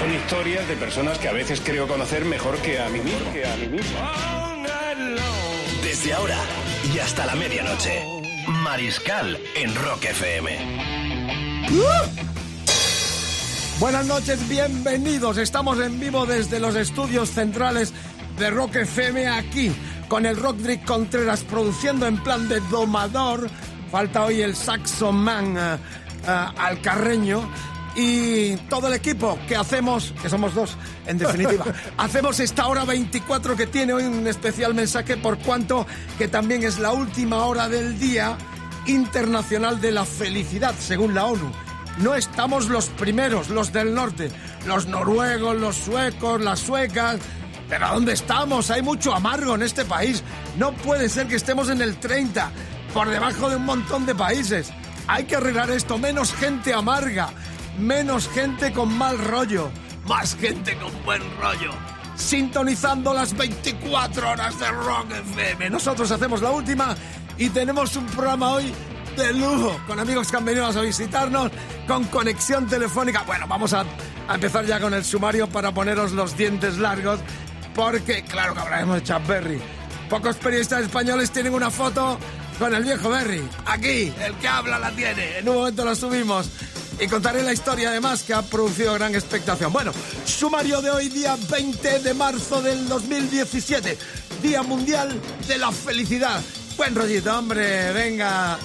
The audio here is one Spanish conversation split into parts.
Son historias de personas que a veces creo conocer mejor que a mí mismo. Que a mí mismo. Desde ahora y hasta la medianoche. Mariscal en Rock FM. Buenas noches, bienvenidos. Estamos en vivo desde los estudios centrales de Rock FM aquí, con el Rodrick Contreras produciendo en plan de domador. Falta hoy el saxo man eh, eh, al carreño. Y todo el equipo que hacemos, que somos dos, en definitiva, hacemos esta hora 24 que tiene hoy un especial mensaje por cuanto que también es la última hora del Día Internacional de la Felicidad, según la ONU. No estamos los primeros, los del norte, los noruegos, los suecos, las suecas. Pero ¿dónde estamos? Hay mucho amargo en este país. No puede ser que estemos en el 30, por debajo de un montón de países. Hay que arreglar esto. Menos gente amarga, menos gente con mal rollo, más gente con buen rollo. Sintonizando las 24 horas de Rock FM. Nosotros hacemos la última y tenemos un programa hoy de lujo, con amigos que han venido a visitarnos, con conexión telefónica. Bueno, vamos a, a empezar ya con el sumario para poneros los dientes largos, porque claro que hablaremos de Chuck Berry. Pocos periodistas españoles tienen una foto con el viejo Berry. Aquí, el que habla la tiene. En un momento la subimos. Y contaré la historia además que ha producido gran expectación. Bueno, sumario de hoy, día 20 de marzo del 2017. Día Mundial de la Felicidad. Buen rollito, hombre, venga.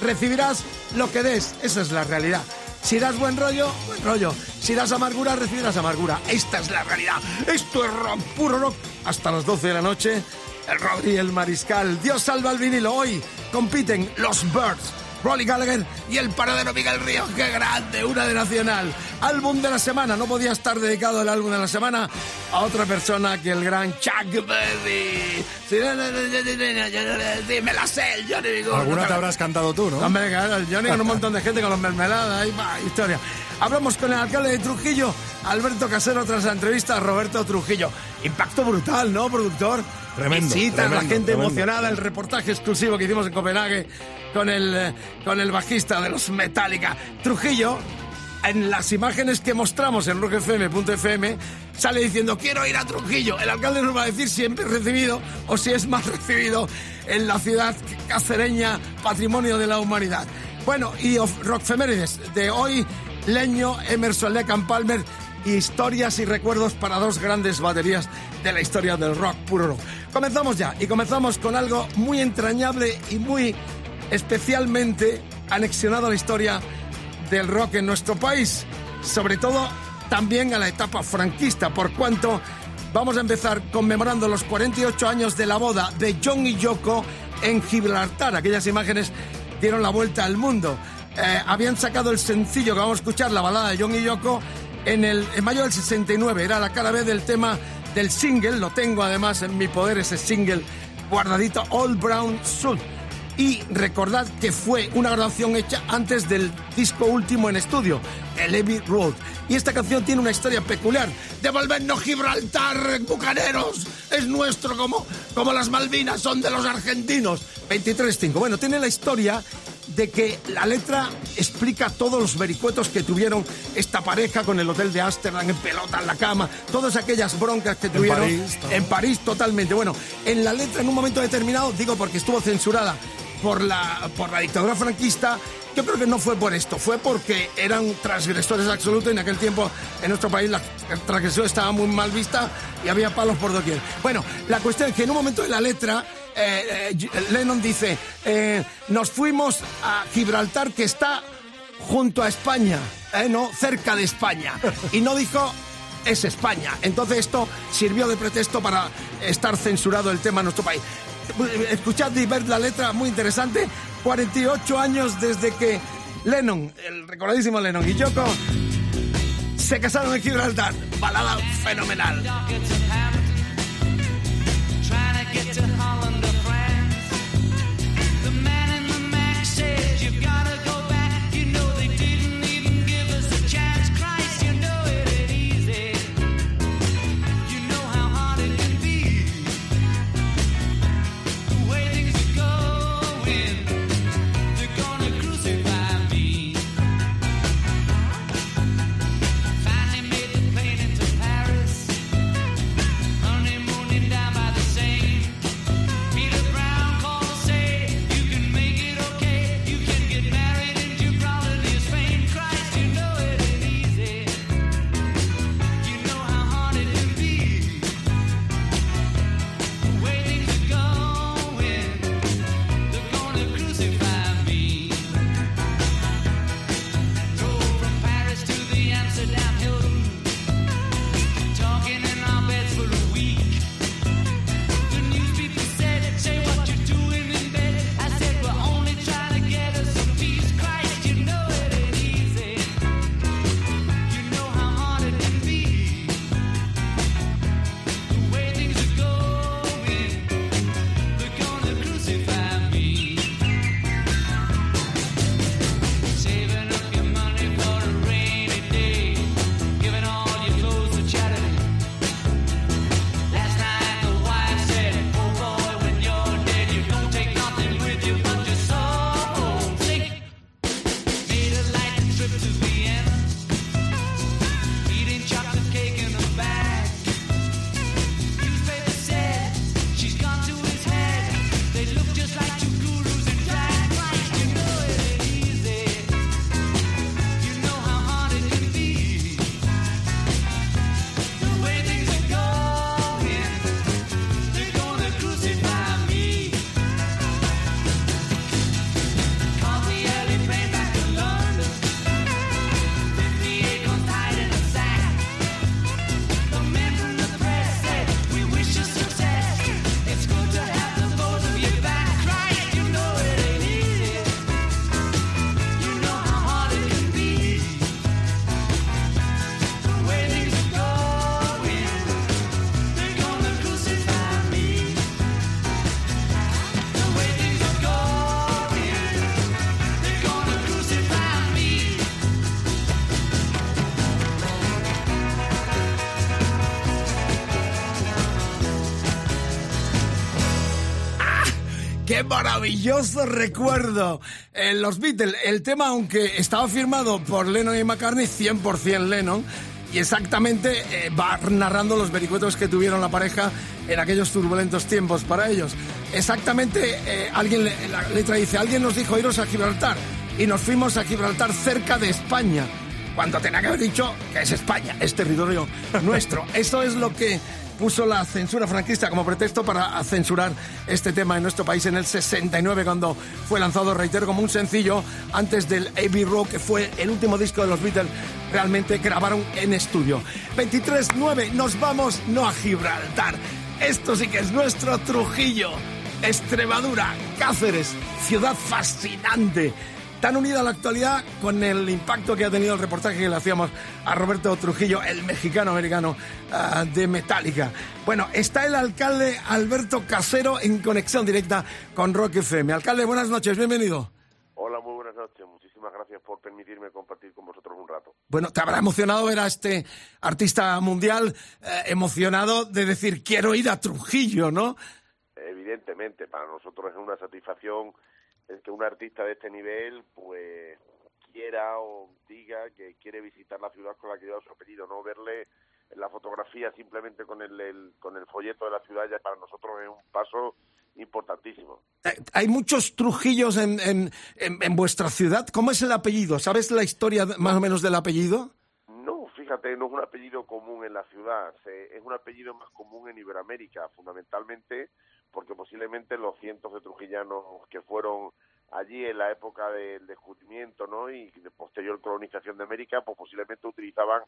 Recibirás lo que des, esa es la realidad. Si das buen rollo, buen rollo. Si das amargura, recibirás amargura. Esta es la realidad. Esto es rock, puro rock. Hasta las 12 de la noche, el Rodri el Mariscal. Dios salva al vinilo. Hoy compiten los Birds. Rolly Gallagher y el paradero Miguel Ríos. ¡Qué grande! Una de Nacional. Álbum de la semana. No podía estar dedicado el álbum de la semana a otra persona que el gran Chuck Berry. Sí, me la sé, el Johnny. Alguna te habrás cantado tú, ¿no? Hombre, claro, el Johnny con un montón de gente con los mermeladas, ahí va, historia. Hablamos con el alcalde de Trujillo, Alberto Casero, tras la entrevista a Roberto Trujillo. Impacto brutal, ¿no, productor? Tremendo, Visitas, la gente tremendo. emocionada, el reportaje exclusivo que hicimos en Copenhague con el, eh, con el bajista de los Metallica. Trujillo, en las imágenes que mostramos en rockfm.fm, sale diciendo, quiero ir a Trujillo. El alcalde nos va a decir si es recibido o si es más recibido en la ciudad cacereña, patrimonio de la humanidad. Bueno, y rockfemérides de hoy, Leño, Emerson, and Palmer, historias y recuerdos para dos grandes baterías de la historia del rock, puro rock. Comenzamos ya, y comenzamos con algo muy entrañable y muy especialmente anexionado a la historia del rock en nuestro país, sobre todo también a la etapa franquista, por cuanto vamos a empezar conmemorando los 48 años de la boda de John y Yoko en Gibraltar. Aquellas imágenes dieron la vuelta al mundo. Eh, habían sacado el sencillo que vamos a escuchar, la balada de John y Yoko, en, el, mayo del 69. Era la cara B del tema del single, lo tengo además en mi poder ese single guardadito, All Brown Suit. Y recordad que fue una grabación hecha antes del disco último en estudio, el Abbey Road. Y esta canción tiene una historia peculiar. Devolvernos Gibraltar, bucaneros, es nuestro como, como las Malvinas son de los argentinos. 23.5. Bueno, tiene la historia de que la letra explica todos los vericuetos que tuvieron esta pareja con el hotel de Ámsterdam en pelota en la cama, todas aquellas broncas que tuvieron París, en París totalmente. Bueno, en la letra en un momento determinado, digo porque estuvo censurada por la, por la dictadura franquista, yo creo que no fue por esto, fue porque eran transgresores absolutos y en aquel tiempo en nuestro país la transgresión estaba muy mal vista y había palos por doquier. Bueno, la cuestión es que en un momento de la letra eh, eh, Lennon dice, eh, nos fuimos a Gibraltar que está junto a España, no cerca de España. Y no dijo es España. Entonces esto sirvió de pretexto para estar censurado el tema en nuestro país. Escuchad y ver la letra, muy interesante. 48 años desde que Lennon, el recordadísimo Lennon y Yoko se casaron en Gibraltar. Balada fenomenal. get to Holland or France. The man in the Mac says you've got to. Maravilloso recuerdo. En los Beatles, el tema, aunque estaba firmado por Lennon y McCartney, 100% Lennon, y exactamente eh, va narrando los vericuetos que tuvieron la pareja en aquellos turbulentos tiempos para ellos. Exactamente, eh, alguien, la letra dice, alguien nos dijo iros a Gibraltar, y nos fuimos a Gibraltar cerca de España, cuando tenía que haber dicho que es España, es territorio nuestro. Eso es lo que puso la censura franquista como pretexto para censurar este tema en nuestro país en el 69 cuando fue lanzado, reitero, como un sencillo antes del Abbey Road, que fue el último disco de los Beatles realmente grabaron en estudio. 23-9, nos vamos no a Gibraltar. Esto sí que es nuestro Trujillo. Extremadura, Cáceres, ciudad fascinante tan unida a la actualidad con el impacto que ha tenido el reportaje que le hacíamos a Roberto Trujillo, el mexicano americano uh, de Metallica. Bueno, está el alcalde Alberto Casero en conexión directa con Rock FM. Alcalde, buenas noches, bienvenido. Hola, muy buenas noches. Muchísimas gracias por permitirme compartir con vosotros un rato. Bueno, te habrá emocionado ver a este artista mundial eh, emocionado de decir quiero ir a Trujillo, ¿no? Evidentemente, para nosotros es una satisfacción el que un artista de este nivel pues quiera o diga que quiere visitar la ciudad con la que lleva su apellido, no verle en la fotografía simplemente con el, el, con el folleto de la ciudad ya para nosotros es un paso importantísimo. Hay muchos Trujillos en, en, en, en vuestra ciudad. ¿Cómo es el apellido? ¿Sabes la historia más o menos del apellido? No, fíjate, no es un apellido común en la ciudad, es un apellido más común en Iberoamérica, fundamentalmente porque posiblemente los cientos de trujillanos que fueron allí en la época del descubrimiento ¿no? y de posterior colonización de América, pues posiblemente utilizaban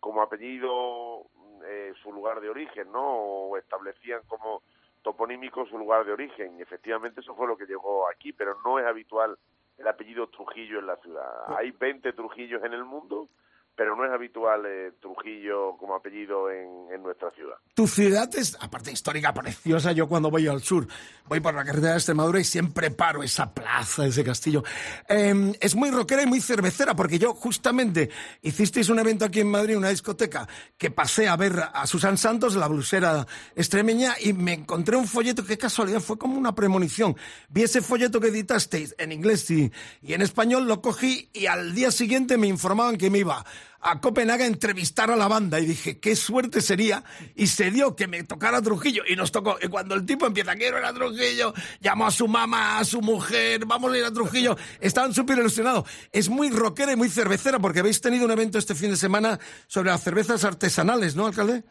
como apellido eh, su lugar de origen, ¿no? O establecían como toponímico su lugar de origen. Y efectivamente eso fue lo que llegó aquí, pero no es habitual el apellido Trujillo en la ciudad. Hay 20 Trujillos en el mundo, pero no es habitual eh, Trujillo como apellido en, en, nuestra ciudad. Tu ciudad es, aparte histórica, preciosa. Yo cuando voy al sur, voy por la carretera de Extremadura y siempre paro esa plaza, ese castillo. Eh, es muy rockera y muy cervecera, porque yo justamente hicisteis un evento aquí en Madrid, una discoteca, que pasé a ver a Susan Santos, la blusera extremeña, y me encontré un folleto, qué casualidad, fue como una premonición. Vi ese folleto que editasteis en inglés y, y en español, lo cogí y al día siguiente me informaban que me iba a Copenhague a entrevistar a la banda y dije, qué suerte sería. Y se dio que me tocara Trujillo y nos tocó. Y cuando el tipo empieza, quiero ir a Trujillo, llamó a su mamá, a su mujer, vamos a ir a Trujillo. Estaban súper ilusionados. Es muy rockera y muy cervecera porque habéis tenido un evento este fin de semana sobre las cervezas artesanales, ¿no, alcalde?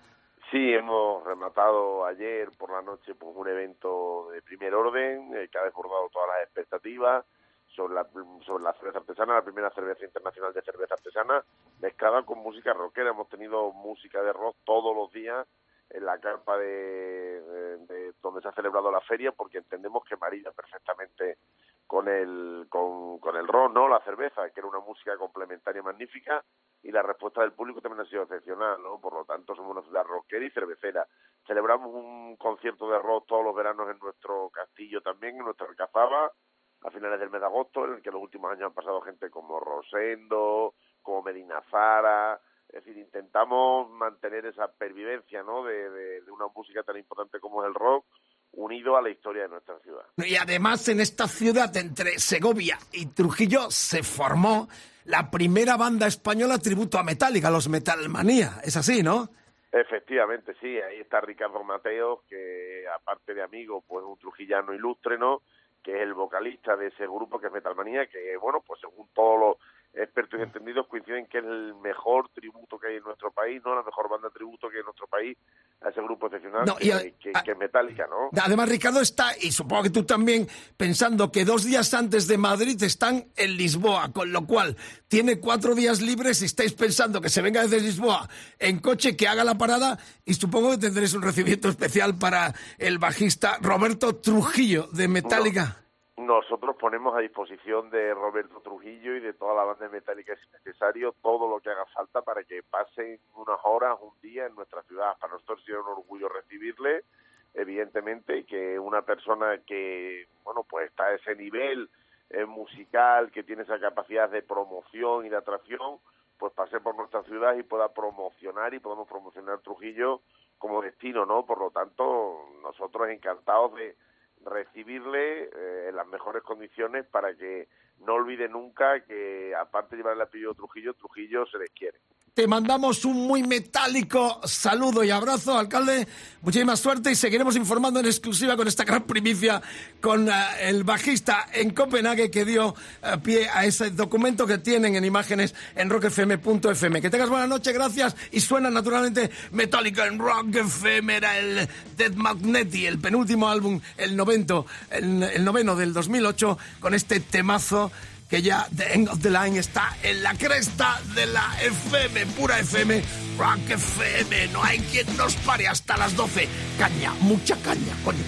Sí, hemos rematado ayer por la noche por un evento de primer orden eh, que ha desbordado todas las expectativas sobre la, sobre la cerveza artesana, la primera cerveza internacional de cerveza artesana, mezclada con música rockera. Hemos tenido música de rock todos los días en la carpa de, de, de donde se ha celebrado la feria, porque entendemos que marilla perfectamente con el con, con el rock, ¿no? La cerveza, que era una música complementaria magnífica y la respuesta del público también ha sido excepcional, ¿no? Por lo tanto, somos una ciudad rockera y cervecera. Celebramos un concierto de rock todos los veranos en nuestro castillo también, en nuestra alcazaba, a finales del mes de agosto, en el que en los últimos años han pasado gente como Rosendo, como Medina Zara, es decir, intentamos mantener esa pervivencia, ¿no? De, de, de, una música tan importante como es el rock, unido a la historia de nuestra ciudad. Y además en esta ciudad, entre Segovia y Trujillo, se formó la primera banda española tributo a Metallica, los Metalmanía. Es así, ¿no? Efectivamente, sí. Ahí está Ricardo Mateos, que aparte de amigo, pues un trujillano ilustre, ¿no? Que es el vocalista de ese grupo que es Metalmanía, que bueno, pues según todos los expertos y entendidos coinciden que es el mejor tributo que hay en nuestro país, no la mejor banda de tributo que hay en nuestro país a ese grupo excepcional no, que, a, que, que, es Metallica, ¿no? Además, Ricardo está, y supongo que tú también, pensando que dos días antes de Madrid están en Lisboa, con lo cual tiene cuatro días libres y estáis pensando que se venga desde Lisboa en coche, que haga la parada, y supongo que tendréis un recibimiento especial para el bajista Roberto Trujillo de Metallica. Nosotros ponemos a disposición de Roberto Trujillo y de toda la banda metálica si es necesario todo lo que haga falta para que pasen unas horas, un día en nuestra ciudad. Para nosotros sería un orgullo recibirle, evidentemente, que una persona que, bueno, pues está a ese nivel eh, musical, que tiene esa capacidad de promoción y de atracción, pues pase por nuestra ciudad y pueda promocionar y podamos promocionar Trujillo como destino, ¿no? Por lo tanto, nosotros encantados de recibirle eh, en las mejores condiciones para que no olvide nunca que aparte de llevar el apellido Trujillo, Trujillo se les quiere. Te mandamos un muy metálico saludo y abrazo, alcalde. Muchísima suerte y seguiremos informando en exclusiva con esta gran primicia con uh, el bajista en Copenhague que dio uh, pie a ese documento que tienen en imágenes en rockfm.fm. Que tengas buena noche, gracias. Y suena naturalmente metálico en Rock FM. Era el Dead Magneti, el penúltimo álbum, el novento, el, el noveno del 2008, con este temazo que ya The End of the Line está en la cresta de la FM, pura FM, Rock FM. No hay quien nos pare hasta las 12. Caña, mucha caña, coño.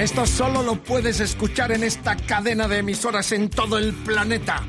Esto solo lo puedes escuchar en esta cadena de emisoras en todo el planeta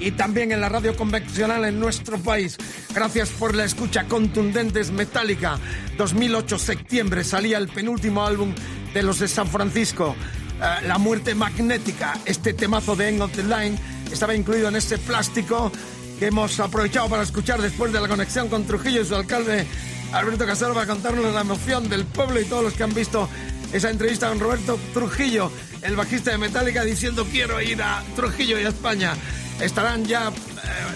y también en la radio convencional en nuestro país. Gracias por la escucha contundentes Metallica. 2008 septiembre salía el penúltimo álbum de los de San Francisco. eh, la muerte magnética, este temazo de End of the Line, estaba incluido en ese plástico que hemos aprovechado para escuchar después de la conexión con Trujillo y su alcalde Alberto para contarnos la emoción del pueblo y todos los que han visto esa entrevista con Roberto Trujillo, el bajista de Metallica, diciendo quiero ir a Trujillo y a España. Estarán ya eh,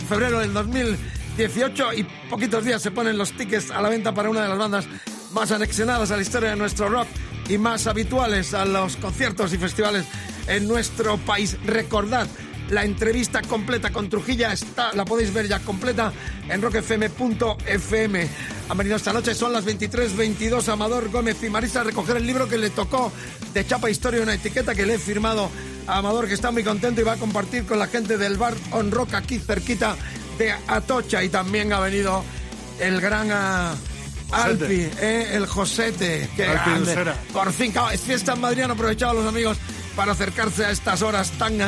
en febrero del 2018 y poquitos días se ponen los tickets a la venta para una de las bandas más anexionadas a la historia de nuestro rock y más habituales a los conciertos y festivales en nuestro país. Recordad, la entrevista completa con Trujillo está, la podéis ver ya completa en rockfm.fm. Han venido esta noche, son las 23.22. Amador Gómez y Marisa a recoger el libro que le tocó de Chapa Historia, una etiqueta que le he firmado a Amador, que está muy contento y va a compartir con la gente del bar On Rock aquí cerquita de Atocha. Y también ha venido el gran ah, Alpi, eh, el Josete, que. Por fin, es fiesta en Madrid, han aprovechado los amigos para acercarse a estas horas tan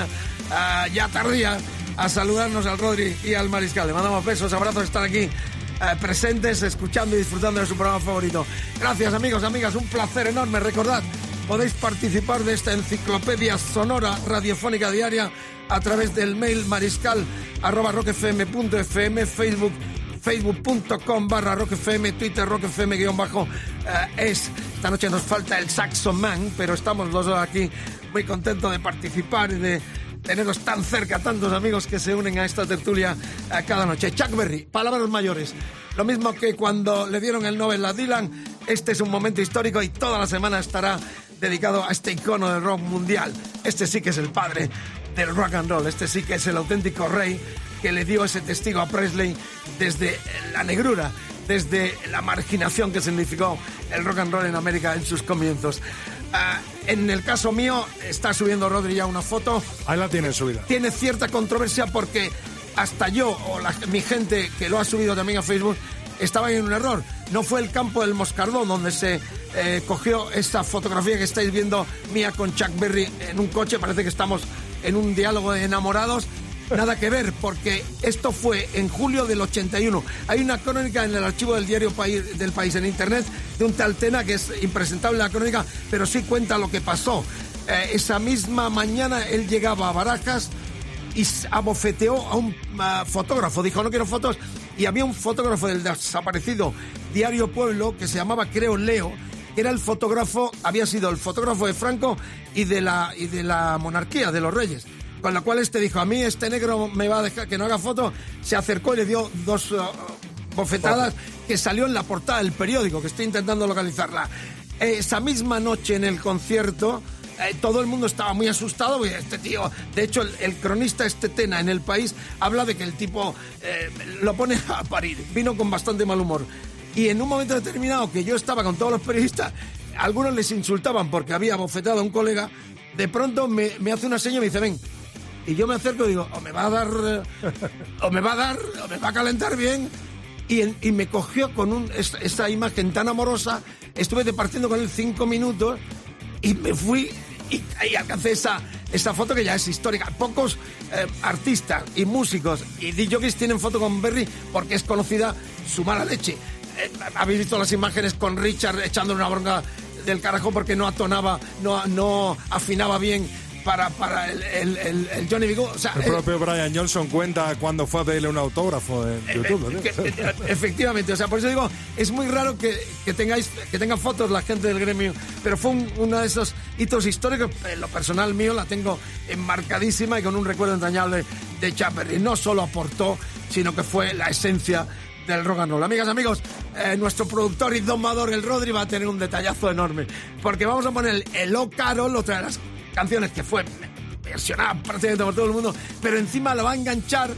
ya tardías a saludarnos al Rodri y al Mariscal. Le mandamos besos, abrazos, estar aquí eh, presentes, escuchando y disfrutando de su programa favorito. Gracias amigos, amigas, un placer enorme. Recordad, podéis participar de esta enciclopedia sonora radiofónica diaria a través del mail mariscal arroba rockfm.fm, Facebook facebook.com barra rockfm, twitter rockfm guion bajo eh, es. Esta noche nos falta el Saxo Man, pero estamos los dos aquí muy contentos de participar y de tenerlos tan cerca, tantos amigos que se unen a esta tertulia eh, cada noche. Chuck Berry, palabras mayores. Lo mismo que cuando le dieron el Nobel a Dylan, este es un momento histórico y toda la semana estará dedicado a este icono del rock mundial. Este sí que es el padre del rock and roll, este sí que es el auténtico rey que le dio ese testigo a Presley desde la negrura, desde la marginación que significó el rock and roll en América en sus comienzos. Ah, en el caso mío, está subiendo Rodri ya una foto. Ahí la tiene subida. Tiene cierta controversia porque hasta yo o la- mi gente que lo ha subido también a Facebook estaba en un error. No fue el campo del Moscardón donde se eh, cogió esta fotografía que estáis viendo mía con Chuck Berry en un coche. Parece que estamos en un diálogo de enamorados. Nada que ver, porque esto fue en julio del 81. Hay una crónica en el archivo del diario del País en Internet de un tal Tena que es impresentable la crónica, pero sí cuenta lo que pasó. Eh, esa misma mañana él llegaba a Barajas y abofeteó a un fotógrafo. Dijo, no quiero fotos. Y había un fotógrafo del desaparecido Diario Pueblo que se llamaba, creo, Leo, que era el fotógrafo, había sido el fotógrafo de Franco y de la, y de la monarquía, de los reyes. Con la cual este dijo, a mí este negro me va a dejar que no haga foto. Se acercó y le dio dos ah, bofetadas que salió en la portada del periódico, que estoy intentando localizarla. Esa misma noche en el concierto, eh, todo el mundo estaba muy asustado porque este tío, de hecho el, el cronista este Tena en el país habla de que el tipo eh, lo pone a parir, vino con bastante mal humor. Y en un momento determinado que yo estaba con todos los periodistas, algunos les insultaban porque había bofetado a un colega, de pronto me, me hace una seña y me dice, ven. Y yo me acerco y digo, o me va a dar, o me va a dar, o me va a calentar bien. Y, y me cogió con un, es- esa imagen tan amorosa, estuve departiendo con él cinco minutos y me fui y ahí alcancé esa, esta foto que ya es histórica. Pocos eh, artistas y músicos y DJs tienen foto con Berry porque es conocida su mala leche. Eh, Habéis visto las imágenes con Richard echándole una bronca del carajo porque no atonaba, no, no afinaba bien para, para el, el- el- el Johnny. Good. O sea, El eh, propio Brian Johnson cuenta cuando fue a pedirle un autógrafo en YouTube. ¿no? que- efectivamente, o sea, por eso digo, es muy raro que, que tengáis, que tengan fotos la gente del gremio, pero fue un- uno de esos hitos históricos. En lo personal mío la tengo enmarcadísima y con un recuerdo entrañable de Chaperry. No solo aportó, sino que fue la esencia del rock and roll. Amigas, amigos, eh, nuestro productor y domador, el Rodri, va a tener un detallazo enorme, porque vamos a poner el Hello Carol, otra de las canciones que fue versionada prácticamente por todo el mundo, pero encima lo va a enganchar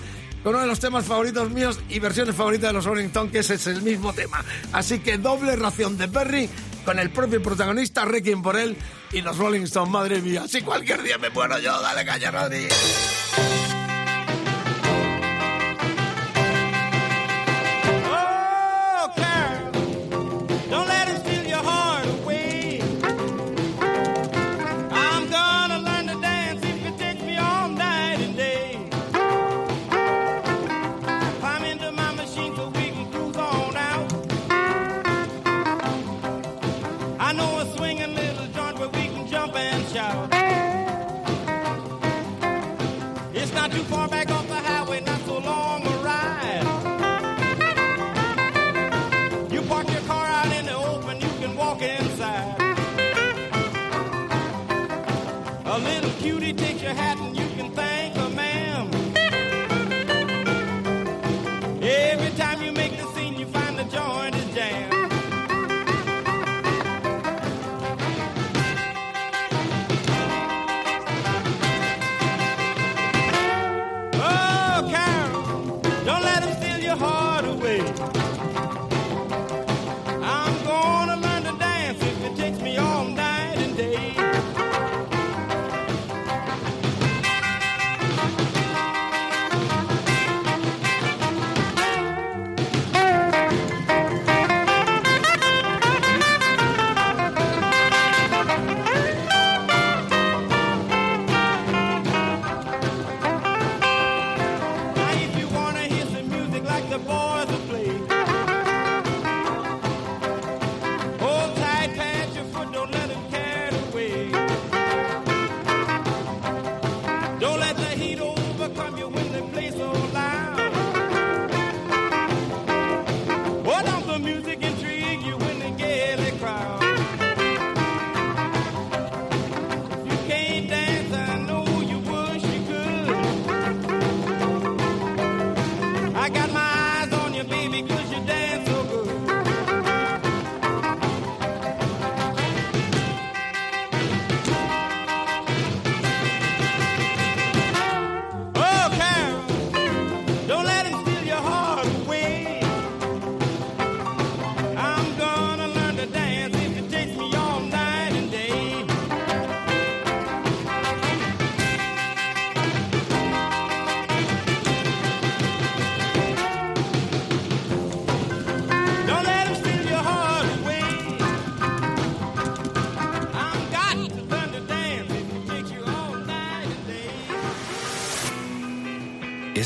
con uno de los temas favoritos míos y versiones favoritas de los Rolling Stones, que es el mismo tema. Así que doble ración de Perry con el propio protagonista, Requiem por él y los Rolling Stones, madre mía. Si cualquier día me muero yo, dale caña, Rodri.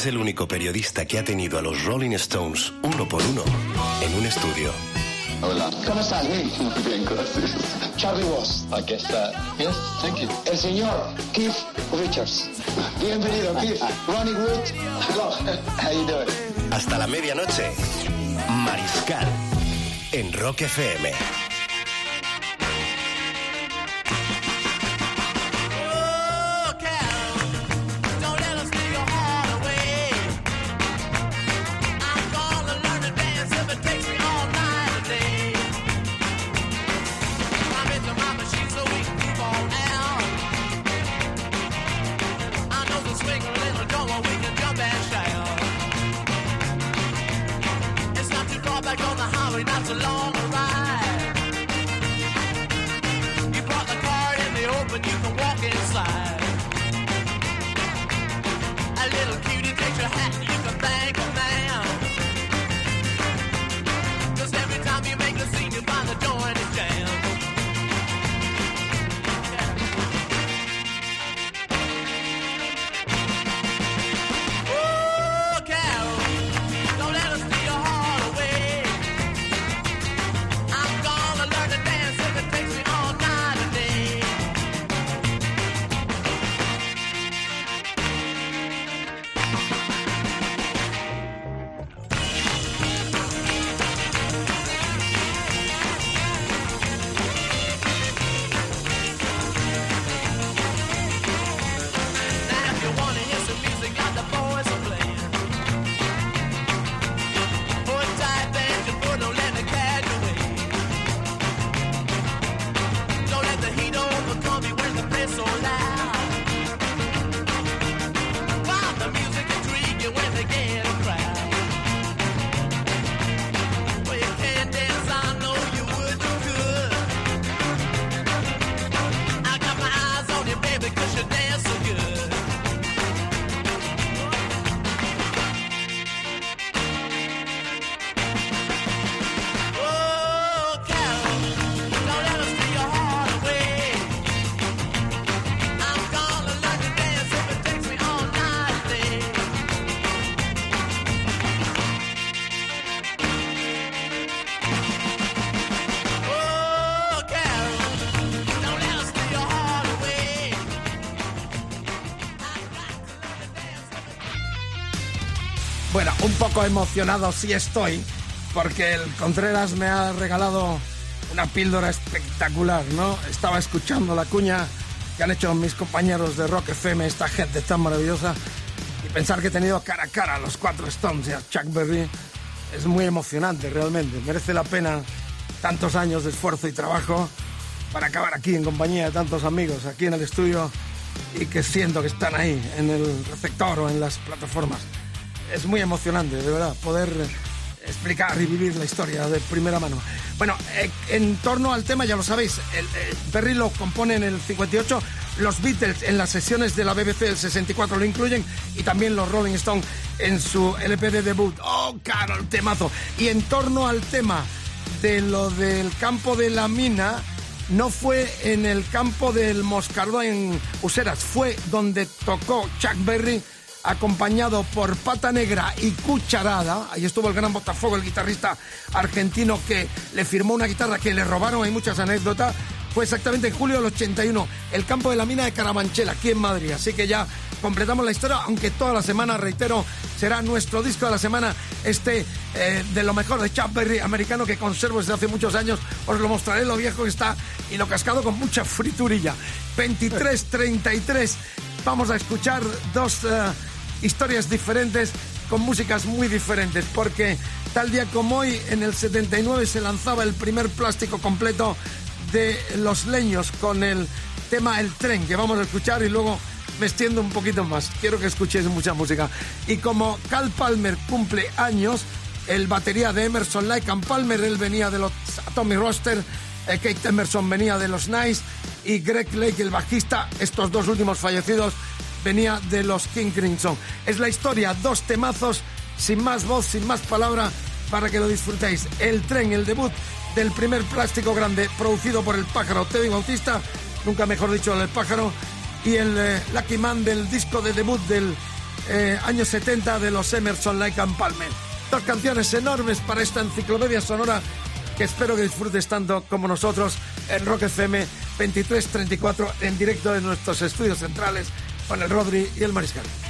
Es el único periodista que ha tenido a los Rolling Stones uno por uno en un estudio. Hola. ¿Cómo estás? Muy bien, gracias. Charlie Watts. I guess that. Yes, thank you. El señor Keith Richards. Bienvenido, Keith. Ronnie Wood. Hello. How you doing? Hasta la medianoche, Mariscal en Rock FM. Bueno, un poco emocionado sí estoy, porque el Contreras me ha regalado una píldora espectacular, ¿no? Estaba escuchando la cuña que han hecho mis compañeros de Rock FM, esta gente tan maravillosa, y pensar que he tenido cara a cara a los cuatro Stones y a Chuck Berry es muy emocionante realmente. Merece la pena tantos años de esfuerzo y trabajo para acabar aquí en compañía de tantos amigos, aquí en el estudio, y que siento que están ahí, en el receptor o en las plataformas. Es muy emocionante, de verdad, poder explicar y vivir la historia de primera mano. Bueno, eh, en torno al tema, ya lo sabéis, el, eh, lo compone en el 58, los Beatles en las sesiones de la BBC del 64 lo incluyen y también los Rolling Stones en su LP de debut. ¡Oh, caro, el temazo! Y en torno al tema de lo del campo de la mina, no fue en el campo del Moscardó en Useras, fue donde tocó Chuck Berry acompañado por Pata Negra y Cucharada. Ahí estuvo el gran Botafogo, el guitarrista argentino que le firmó una guitarra que le robaron, hay muchas anécdotas. Fue exactamente en julio del 81, el campo de la mina de Carabanchel, aquí en Madrid. Así que ya completamos la historia, aunque toda la semana, reitero, será nuestro disco de la semana, este eh, de lo mejor de Chuck americano que conservo desde hace muchos años. Os lo mostraré lo viejo que está y lo cascado con mucha friturilla. 23-33, vamos a escuchar dos eh, historias diferentes con músicas muy diferentes, porque tal día como hoy, en el 79 se lanzaba el primer plástico completo de Los Leños con el tema El Tren, que vamos a escuchar y luego me extiendo un poquito más. Quiero que escuchéis mucha música. Y como Cal Palmer cumple años, el batería de Emerson, Lake and Palmer, él venía de los Atomic Roster, eh, Kate Emerson venía de los Nice y Greg Lake, el bajista, estos dos últimos fallecidos, venía de los King Crimson. Es la historia, dos temazos, sin más voz, sin más palabra, para que lo disfrutéis. El tren, el debut del primer plástico grande producido por el pájaro Teddy Bautista, nunca mejor dicho el pájaro, y el eh, Lucky Man del disco de debut del eh, año 70 de los Emerson, Lake and Palmer. Dos canciones enormes para esta enciclopedia sonora que espero que disfrutes tanto como nosotros en Rock FM 2334 en directo de nuestros estudios centrales con el Rodri y el Mariscal.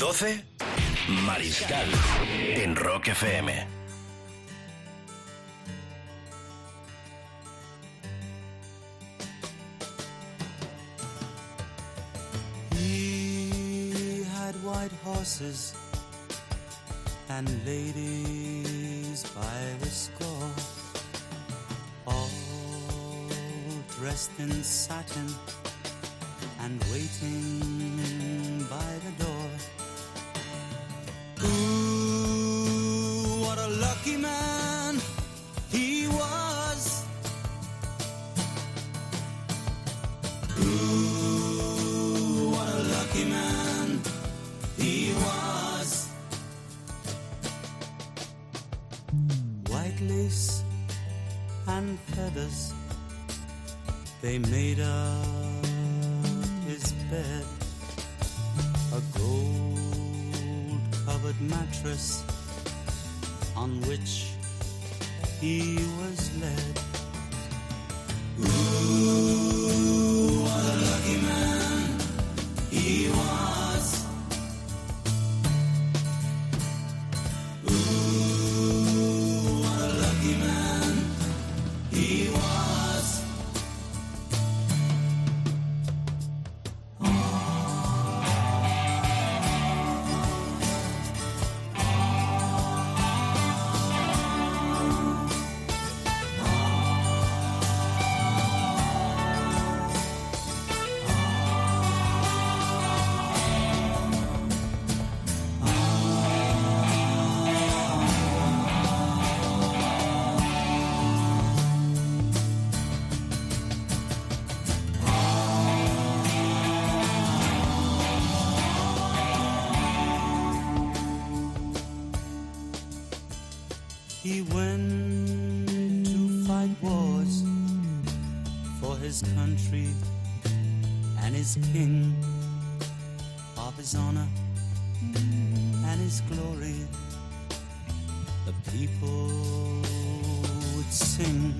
12, Mariscal en Rock FM. He had white horses and ladies by the score, all dressed in satin and waiting He went to fight wars for his country and his king, of his honor and his glory. The people would sing.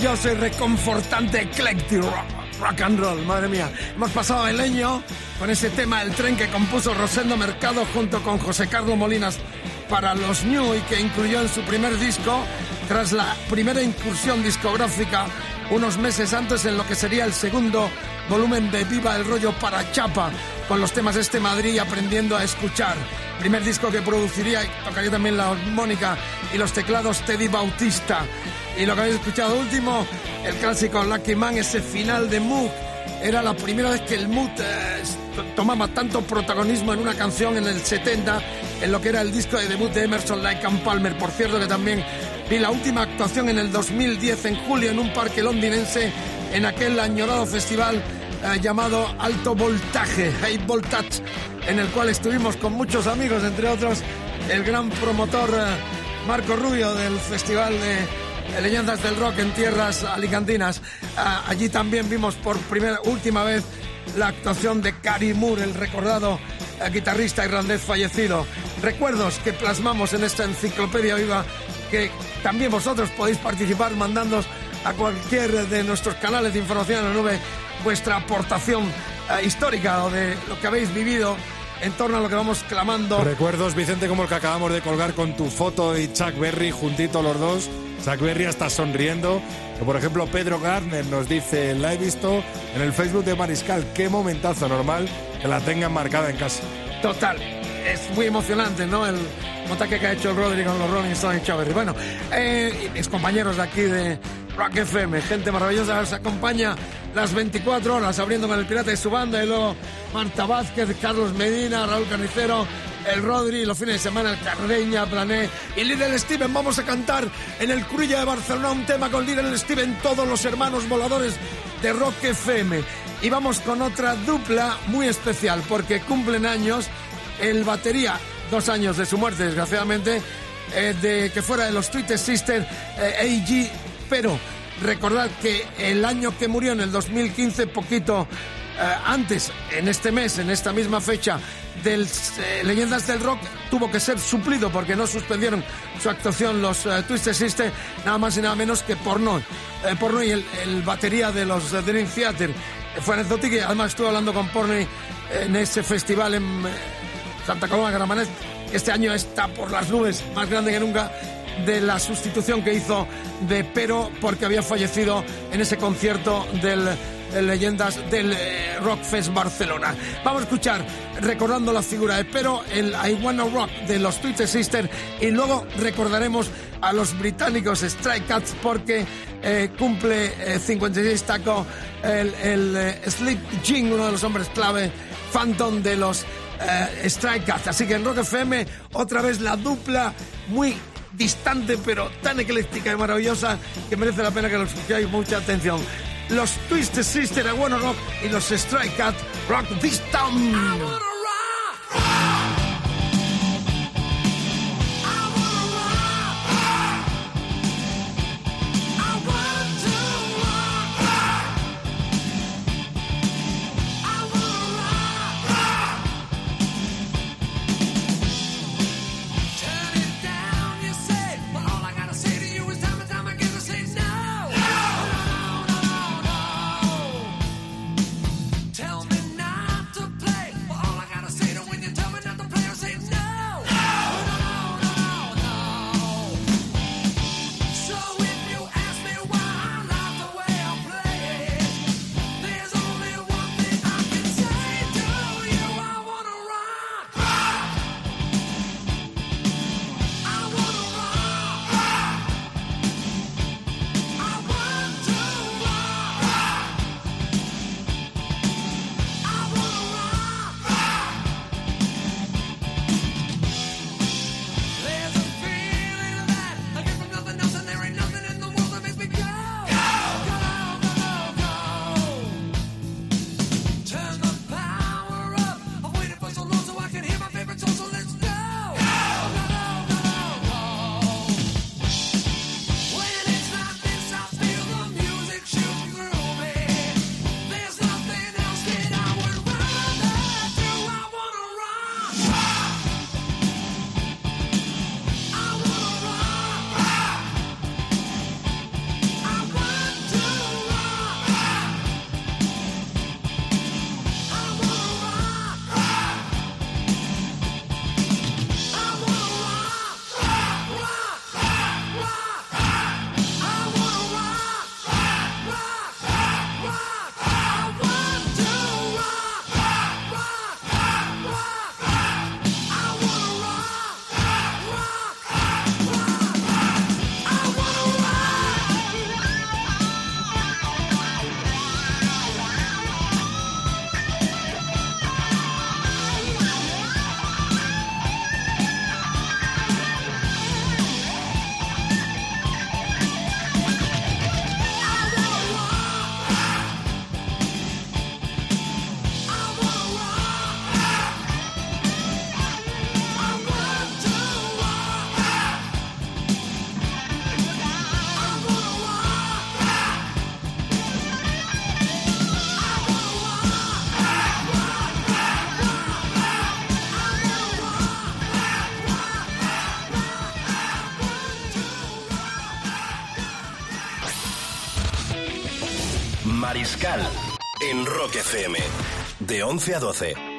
Maravilloso y reconfortante eclectic rock, rock and roll, madre mía. Hemos pasado el año con ese tema El tren que compuso Rosendo Mercado junto con José Carlos Molinas para los New y que incluyó en su primer disco tras la primera incursión discográfica unos meses antes en lo que sería el segundo volumen de Viva el Rollo para Chapa con los temas este Madrid y aprendiendo a escuchar. Primer disco que produciría y tocaría también la armónica y los teclados Teddy Bautista. Y lo que habéis escuchado último, el clásico Lucky Man, ese final de Moog. Era la primera vez que el Moog eh, to- tomaba tanto protagonismo en una canción en el 70, en lo que era el disco de debut de Emerson Lake and Palmer. Por cierto que también vi la última actuación en el 2010, en julio, en un parque londinense, en aquel añorado festival eh, llamado Alto Voltaje, High Voltage, en el cual estuvimos con muchos amigos, entre otros el gran promotor eh, Marco Rubio del Festival de Leyendas del Rock en tierras alicantinas. Ah, allí también vimos por primera, última vez la actuación de Cary Moore, el recordado eh, guitarrista irlandés fallecido. Recuerdos que plasmamos en esta enciclopedia viva que también vosotros podéis participar mandándonos a cualquier de nuestros canales de información en la nube vuestra aportación eh, histórica o de lo que habéis vivido en torno a lo que vamos clamando. Recuerdos, Vicente, como el que acabamos de colgar con tu foto y Chuck Berry juntito los dos. Chuck Berry está sonriendo. Por ejemplo, Pedro Garner nos dice, la he visto en el Facebook de Mariscal. Qué momentazo normal que la tengan marcada en casa. Total. Es muy emocionante, ¿no? El montaje que ha hecho el Rodri con los Rolling Stones y Chaverry. Bueno, eh, mis compañeros de aquí de Rock FM, gente maravillosa, os acompaña las 24 horas abriendo con el Pirata y su banda, y luego Marta Vázquez, Carlos Medina, Raúl Carnicero, el Rodri, los fines de semana, el Carreña, Plané y Little Steven. Vamos a cantar en el Cruilla de Barcelona un tema con Little Steven, todos los hermanos voladores de Rock FM. Y vamos con otra dupla muy especial, porque cumplen años el batería, dos años de su muerte, desgraciadamente, eh, de que fuera de los Twitter Sister eh, AG, pero recordad que el año que murió, en el 2015, poquito eh, antes, en este mes, en esta misma fecha, del eh, Leyendas del Rock, tuvo que ser suplido porque no suspendieron su actuación los eh, Twisted nada más y nada menos que Porno. Eh, Porno y el, el batería de los eh, Dream Theater. Fue anecdótico y además estuve hablando con Porney en ese festival en Santa Coloma Gramanet. Este año está por las nubes, más grande que nunca, de la sustitución que hizo de Pero porque había fallecido en ese concierto del de leyendas del eh, Rockfest Barcelona. Vamos a escuchar, recordando la figura de Pero, el I Wanna Rock de los Twisted Sisters y luego recordaremos a los británicos Strike Cats porque eh, cumple eh, 56 taco el, el eh, uno de los hombres clave, Phantom de los Strike Cats. Así que en Rock FM, otra vez la dupla muy distante pero tan ecléctica y maravillosa que merece la pena que lo escuchéis mucha atención. Los Twisted Sister, I Wanna Rock y los Strike Cat Rock This Town. 11 a 12.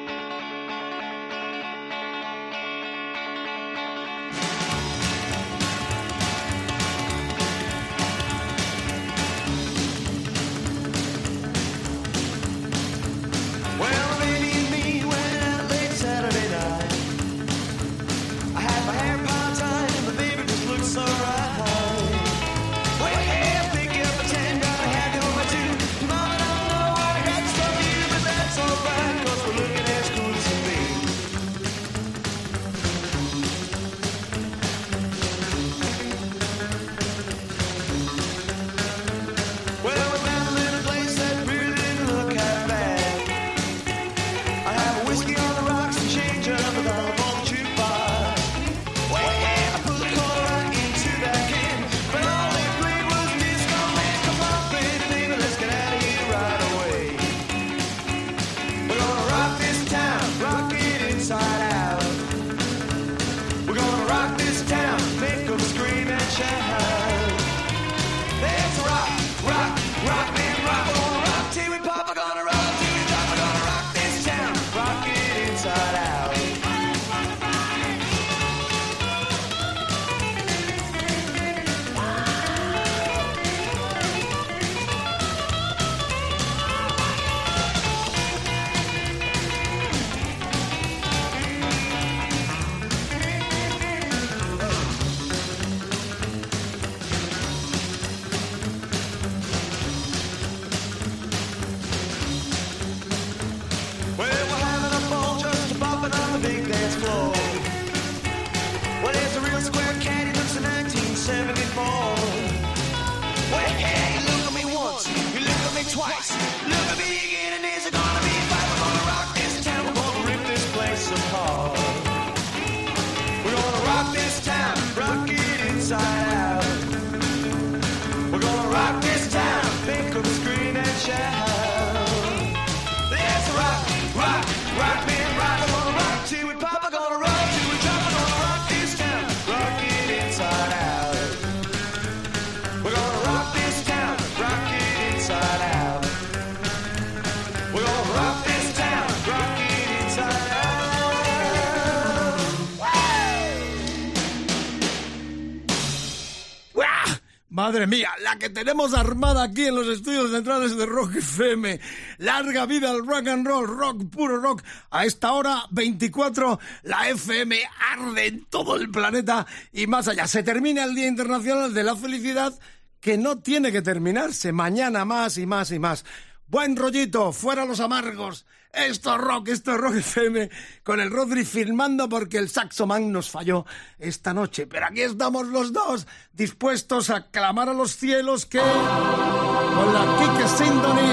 Madre mía, la que tenemos armada aquí en los estudios centrales de Rock FM. Larga vida al rock and roll, rock, puro rock. A esta hora, 24, la FM arde en todo el planeta y más allá. Se termina el Día Internacional de la Felicidad, que no tiene que terminarse. Mañana más y más y más. Buen rollito, fuera los amargos. Esto es rock, esto es rock FM, con el Rodri filmando porque el saxoman nos falló esta noche. Pero aquí estamos los dos, dispuestos a clamar a los cielos que, con la Kike Sindoni,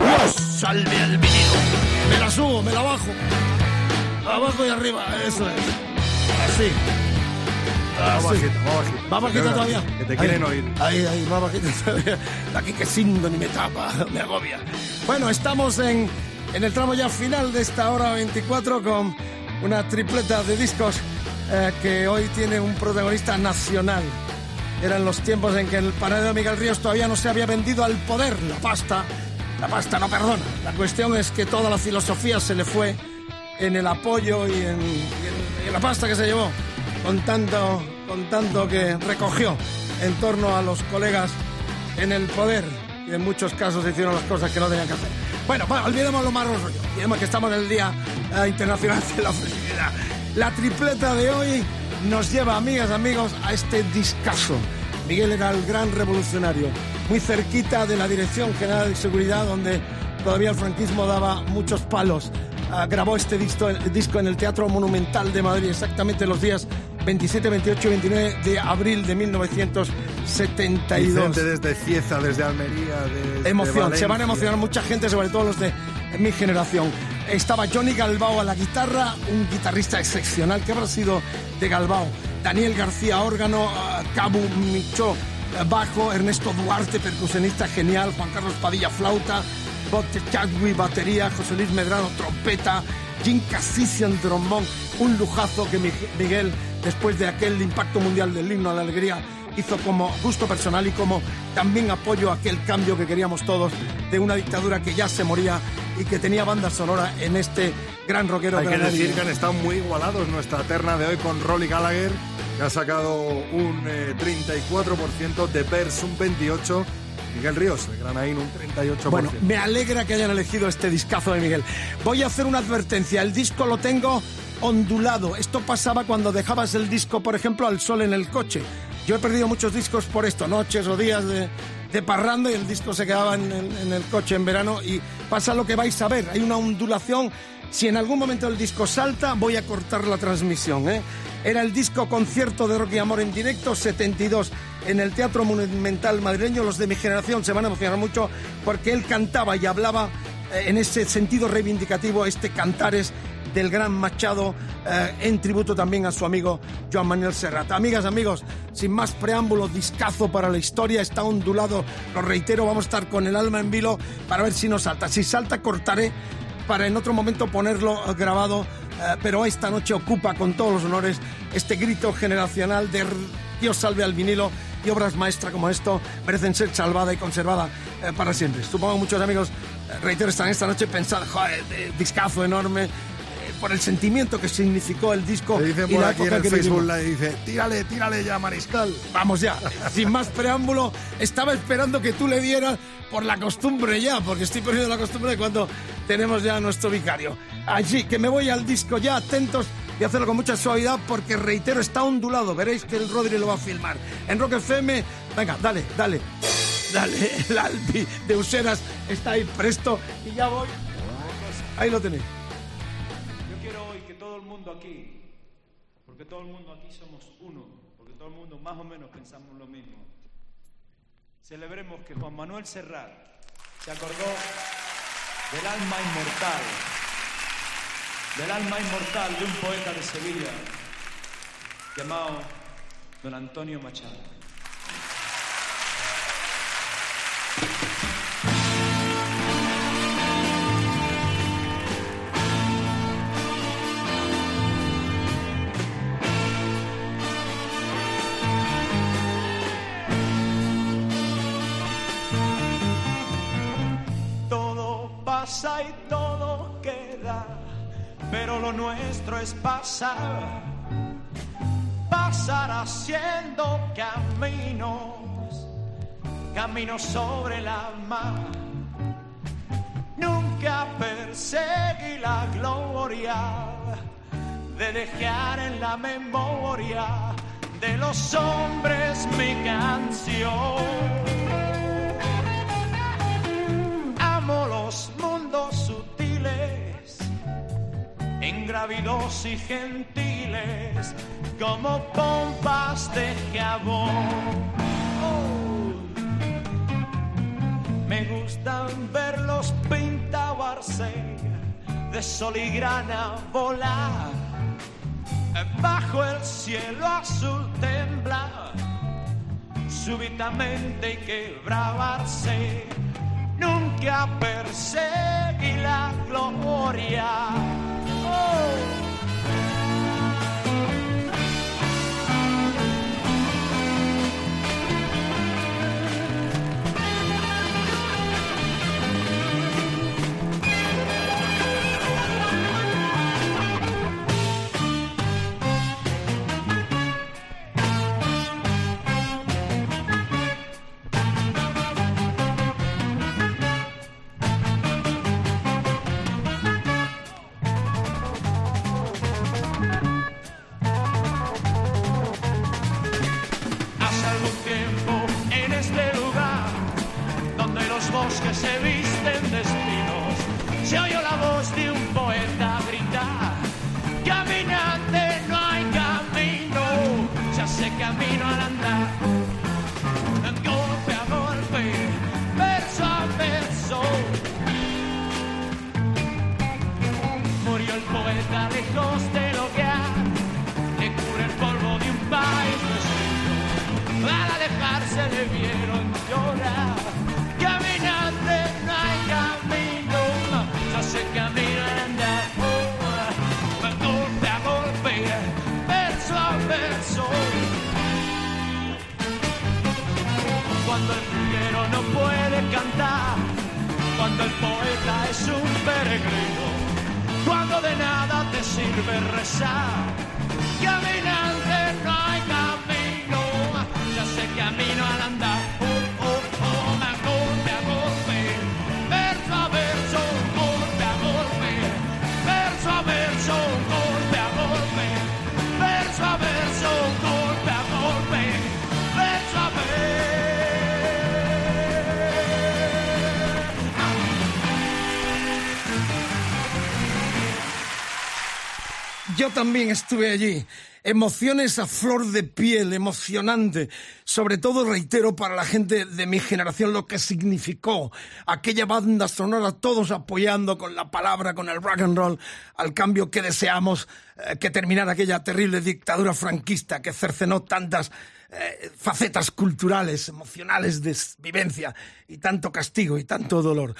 Dios salve al vinilo. Me la subo, me la bajo. Abajo y arriba, eso es. Así. Así. bajito, más bajito. Va bajita todavía. Que te quieren Ahí, oír. Ahí, ahí, va bajita todavía. La que Sindoni me tapa, me agobia. Bueno, estamos en, en el tramo ya final de esta hora 24 con una tripleta de discos eh, que hoy tiene un protagonista nacional. Eran los tiempos en que el panadero de Miguel Ríos todavía no se había vendido al poder. La pasta, la pasta no perdona. La cuestión es que toda la filosofía se le fue en el apoyo y en la pasta que se llevó, con tanto, con tanto que recogió en torno a los colegas en el poder. Y en muchos casos hicieron las cosas que no tenían que hacer. Bueno, olvidemos lo más rollo. Olvidemos que estamos en el Día eh, Internacional de la Felicidad. La tripleta de hoy nos lleva, amigas, amigos, a este discazo. Miguel era el gran revolucionario, muy cerquita de la Dirección General de Seguridad, donde todavía el franquismo daba muchos palos. Ah, grabó este disco, disco en el Teatro Monumental de Madrid, exactamente los días 27, 28 y 29 de abril de 1972. Vicente desde Cieza, desde Almería, desde Emoción, se van a emocionar mucha gente, sobre todo los de mi generación. Estaba Johnny Galbao a la guitarra, un guitarrista excepcional que habrá sido de Galbao. Daniel García órgano, ah, Cabu Micho bajo, Ernesto Duarte percusionista genial, Juan Carlos Padilla flauta, Bob Chadwick batería, José Luis Medrano trompeta, Jim Casician trombón, un lujazo que Mi- Miguel después de aquel impacto mundial del himno a la alegría hizo como gusto personal y como también apoyo a aquel cambio que queríamos todos de una dictadura que ya se moría y que tenía banda sonora en este gran rockero Hay que decir que han estado muy igualados nuestra terna de hoy con Rolly Gallagher, que ha sacado un eh, 34%, de Pers un 28%, Miguel Ríos, de Granaín un 38%. Bueno, me alegra que hayan elegido este discazo de Miguel. Voy a hacer una advertencia. El disco lo tengo ondulado. Esto pasaba cuando dejabas el disco, por ejemplo, al sol en el coche. Yo he perdido muchos discos por esto, noches o días de, de parranda y el disco se quedaba en el, coche en verano y pasa lo que vais a ver. Hay una ondulación. Si en algún momento el disco salta, voy a cortar la transmisión. ¿eh? Era el disco concierto de Rocky Amor en directo, 72, en el Teatro Monumental madrileño. Los de mi generación se van a emocionar mucho porque él cantaba y hablaba eh, en ese sentido reivindicativo, este cantares del gran Machado, eh, en tributo también a su amigo Joan Manuel Serrat. Amigas, amigos, sin más preámbulo, discazo para la historia, está ondulado, lo reitero, vamos a estar con el alma en vilo para ver si nos salta. Si salta, cortaré para en otro momento ponerlo eh, grabado, eh, pero esta noche ocupa con todos los honores este grito generacional de Dios salve al vinilo y obras maestras como esto merecen ser salvada y conservada para siempre. Supongo muchos amigos, reitero, están esta noche pensando, discazo enorme, por el sentimiento que significó el disco dicen y por la aquí en época el que Facebook, le dice, tírale, tírale ya, Mariscal. Vamos ya, sin más preámbulo, estaba esperando que tú le dieras por la costumbre ya, porque estoy perdiendo la costumbre de cuando tenemos ya a nuestro vicario. Así que me voy al disco ya, atentos y hacerlo con mucha suavidad porque reitero, está ondulado, veréis que el Rodri lo va a filmar. En Rock FM, venga, dale, dale, dale, el Albi de Useras está ahí presto y ya voy. Ahí lo tenéis. Mundo aquí, porque todo el mundo aquí somos uno, porque todo el mundo más o menos pensamos lo mismo, celebremos que Juan Manuel Serrat se acordó del alma inmortal, del alma inmortal de un poeta de Sevilla llamado don Antonio Machado. Y todo queda, pero lo nuestro es pasar, pasar haciendo caminos, caminos sobre la mar. Nunca perseguí la gloria de dejar en la memoria de los hombres mi canción. Amo los sutiles, ingrávidos y gentiles, como pompas de jabón. Oh. Me gustan verlos pintabarse de sol y grana volar. Bajo el cielo azul temblar, súbitamente y quebrarse nunca perseguí la gloria. Oh. Cuando el jilguero no puede cantar, cuando el poeta es un peregrino, cuando de nada te sirve rezar. Caminante no hay camino, ya sé camino al andar. Yo también estuve allí. Emociones a flor de piel, emocionante. Sobre todo, reitero, para la gente de mi generación lo que significó aquella banda sonora, todos apoyando con la palabra, con el rock and roll, al cambio que deseamos eh, que terminara aquella terrible dictadura franquista que cercenó tantas eh, facetas culturales, emocionales de vivencia y tanto castigo y tanto dolor.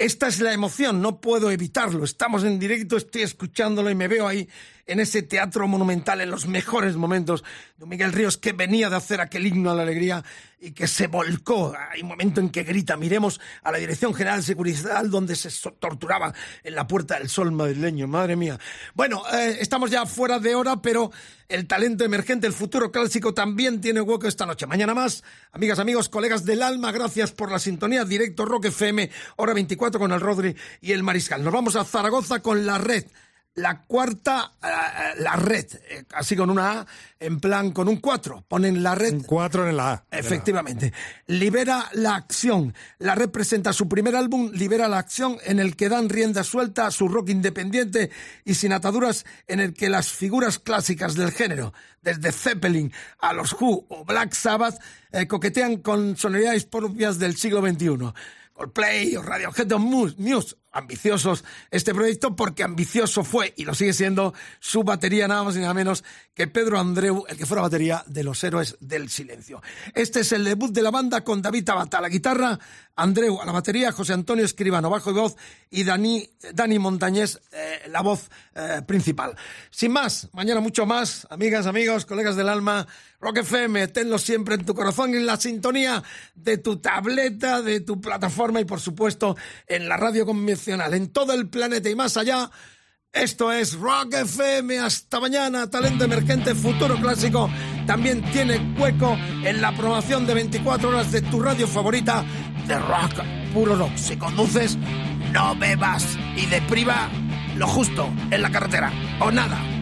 Esta es la emoción, no puedo evitarlo. Estamos en directo, estoy escuchándolo y me veo ahí en ese teatro monumental en los mejores momentos de Miguel Ríos que venía de hacer aquel himno a la alegría y que se volcó. Hay un momento en que grita, miremos a la Dirección General de Seguridad donde se torturaba en la Puerta del Sol madrileño. Madre mía. Bueno, eh, estamos ya fuera de hora, pero el talento emergente, el futuro clásico también tiene hueco esta noche. Mañana más, amigas, amigos, colegas del alma, gracias por la sintonía. Directo Rock FM, hora 24 con el Rodri y el Mariscal. Nos vamos a Zaragoza con la red. La cuarta, eh, la red, eh, así con una A, en plan con un 4. Ponen la red. Cuatro en la A. Efectivamente. Libera la acción. La red presenta su primer álbum, Libera la acción, en el que dan rienda suelta a su rock independiente y sin ataduras, en el que las figuras clásicas del género, desde Zeppelin a los Who o Black Sabbath, eh, coquetean con sonoridades propias del siglo XXI. Coldplay o Radiohead o Muse, Muse, ambiciosos este proyecto porque ambicioso fue y lo sigue siendo su batería nada más y nada menos que Pedro Andreu, el que fuera batería de los Héroes del Silencio. Este es el debut de la banda con David Tabata a la guitarra, Andreu a la batería, José Antonio Escribano bajo y voz y Dani, Dani Montañés eh, la voz eh, principal. Sin más, mañana mucho más, amigas, amigos, colegas del alma, Rock FM, tenlo siempre en tu corazón, en la sintonía de tu tableta, de tu plataforma y por supuesto en la radio en todo el planeta y más allá. Esto es Rock FM. Hasta mañana. Talento emergente, futuro clásico. También tiene hueco en la programación de 24 horas de tu radio favorita de rock, puro rock. Si conduces, no bebas y depriva lo justo en la carretera. O nada.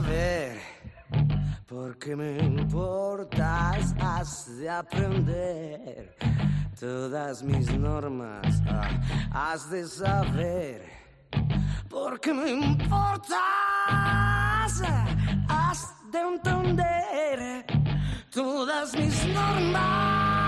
Saber por qué me importas, has de aprender todas mis normas, ah, has de saber por qué me importas, has de entender todas mis normas.